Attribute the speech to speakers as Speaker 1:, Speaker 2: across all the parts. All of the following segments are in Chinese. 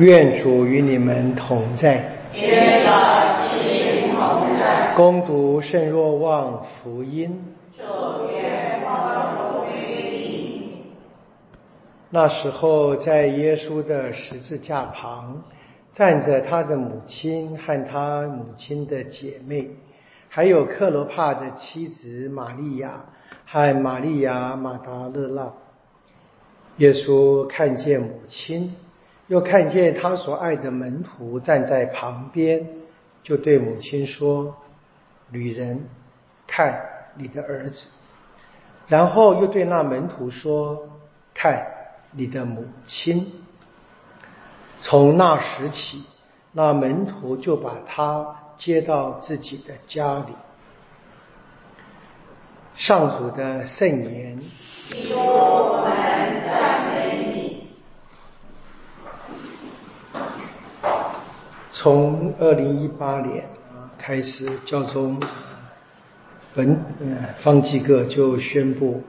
Speaker 1: 愿主与你们同在。
Speaker 2: 愿老心同在。
Speaker 1: 攻读圣若望福音。
Speaker 2: 祝愿光荣归你。
Speaker 1: 那时候，在耶稣的十字架旁，站着他的母亲和他母亲的姐妹，还有克罗帕的妻子玛利亚和玛利亚马达勒拉。耶稣看见母亲。又看见他所爱的门徒站在旁边，就对母亲说：“女人，看你的儿子。”然后又对那门徒说：“看你的母亲。”从那时起，那门徒就把他接到自己的家里。上主的圣言。从二零一八年开始，教宗本呃方济各就宣布，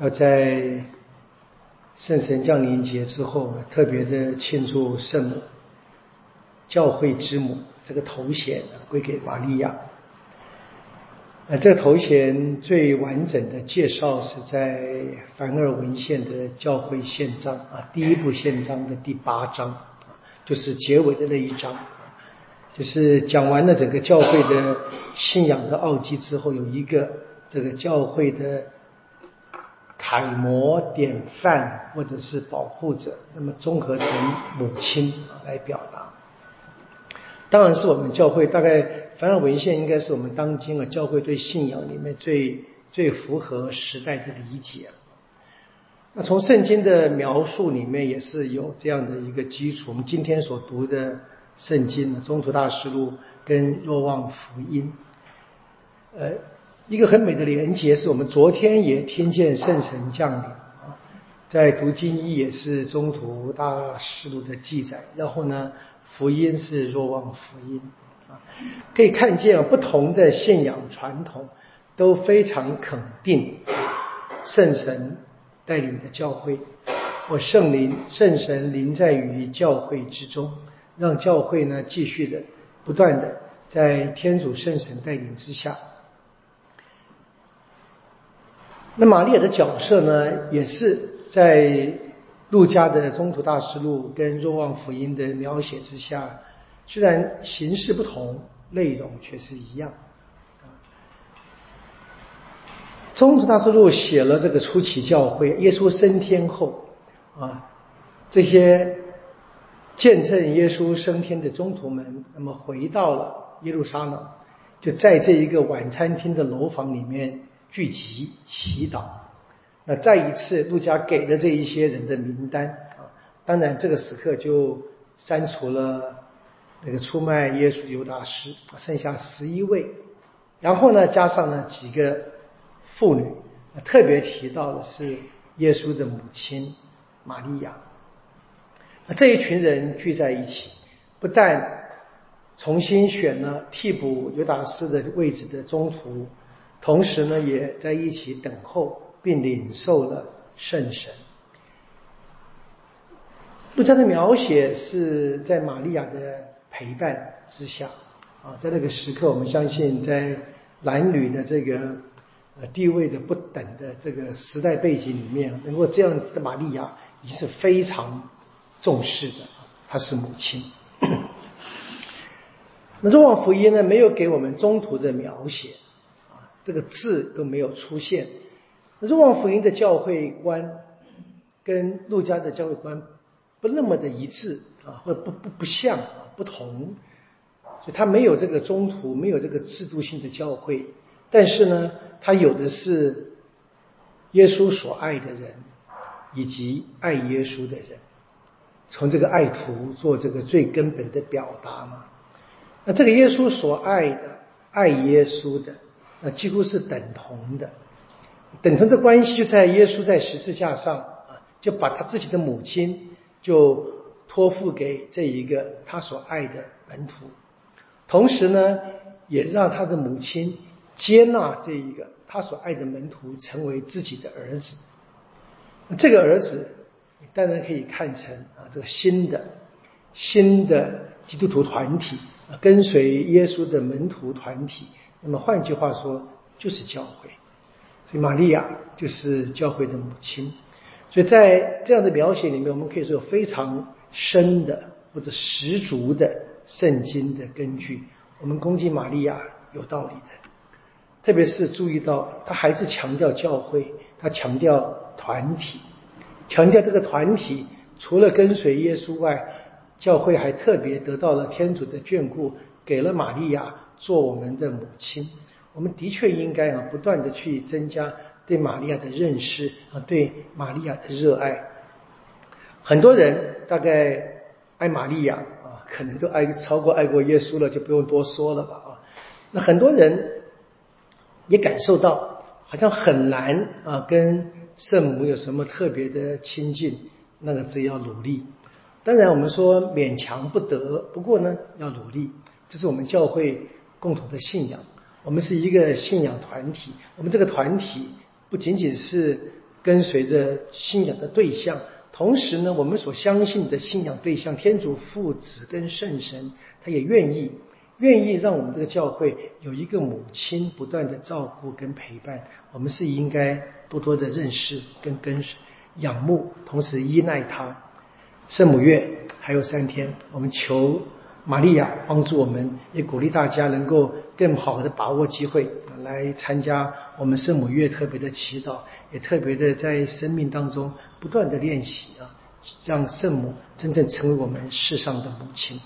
Speaker 1: 要在圣神降临节之后，特别的庆祝圣母教会之母这个头衔归给玛利亚。呃，这个头衔最完整的介绍是在凡尔文献的教会宪章啊，第一部宪章的第八章，就是结尾的那一章。就是讲完了整个教会的信仰的奥迹之后，有一个这个教会的楷模典范或者是保护者，那么综合成母亲来表达。当然是我们教会大概凡尔文献应该是我们当今啊教会对信仰里面最最符合时代的理解。那从圣经的描述里面也是有这样的一个基础。我们今天所读的。圣经的中途大师录跟若望福音，呃，一个很美的连结，是我们昨天也听见圣神降临。啊，在读经义也是中途大师录的记载，然后呢，福音是若望福音。啊，可以看见不同的信仰传统都非常肯定圣神带领的教会，或圣灵圣神临在于教会之中。让教会呢继续的不断的在天主圣神带领之下，那玛利亚的角色呢，也是在路加的中途大师录跟若望福音的描写之下，虽然形式不同，内容却是一样。中途大师录写了这个初期教会，耶稣升天后啊这些。见证耶稣升天的中途们，那么回到了耶路撒冷，就在这一个晚餐厅的楼房里面聚集祈祷。那再一次，路加给了这一些人的名单啊，当然这个时刻就删除了那个出卖耶稣犹大师，剩下十一位。然后呢，加上了几个妇女，特别提到的是耶稣的母亲玛利亚。这一群人聚在一起，不但重新选了替补尤达斯的位置的中途，同时呢，也在一起等候并领受了圣神。路加的描写是在玛利亚的陪伴之下啊，在那个时刻，我们相信在男女的这个呃地位的不等的这个时代背景里面，能够这样的玛利亚，已经是非常。重视的，她是母亲。那《若望福音》呢，没有给我们中途的描写，啊，这个字都没有出现。那《若望福音》的教会观跟陆家的教会观不那么的一致啊，或者不不不像啊，不同，所以它没有这个中途，没有这个制度性的教会。但是呢，它有的是耶稣所爱的人，以及爱耶稣的人。从这个爱徒做这个最根本的表达嘛？那这个耶稣所爱的、爱耶稣的，那几乎是等同的。等同的关系就在耶稣在十字架上啊，就把他自己的母亲就托付给这一个他所爱的门徒，同时呢，也让他的母亲接纳这一个他所爱的门徒成为自己的儿子。这个儿子。当然可以看成啊，这个新的新的基督徒团体，跟随耶稣的门徒团体。那么换句话说，就是教会。所以玛利亚就是教会的母亲。所以在这样的描写里面，我们可以说有非常深的或者十足的圣经的根据。我们攻击玛利亚有道理的，特别是注意到他还是强调教会，他强调团体，强调这个团体除了跟随耶稣外，教会还特别得到了天主的眷顾，给了玛利亚做我们的母亲。我们的确应该啊，不断的去增加对玛利亚的认识啊，对玛利亚的热爱。很多人大概爱玛利亚啊。可能都爱超过爱过耶稣了，就不用多说了吧啊。那很多人也感受到，好像很难啊，跟圣母有什么特别的亲近，那个只要努力。当然我们说勉强不得，不过呢要努力，这是我们教会共同的信仰。我们是一个信仰团体，我们这个团体不仅仅是跟随着信仰的对象。同时呢，我们所相信的信仰对象天主父子跟圣神，他也愿意愿意让我们这个教会有一个母亲不断的照顾跟陪伴。我们是应该多多的认识跟跟仰慕，同时依赖他。圣母月还有三天，我们求玛利亚帮助我们，也鼓励大家能够更好的把握机会来参加我们圣母月特别的祈祷。也特别的在生命当中不断的练习啊，让圣母真正成为我们世上的母亲。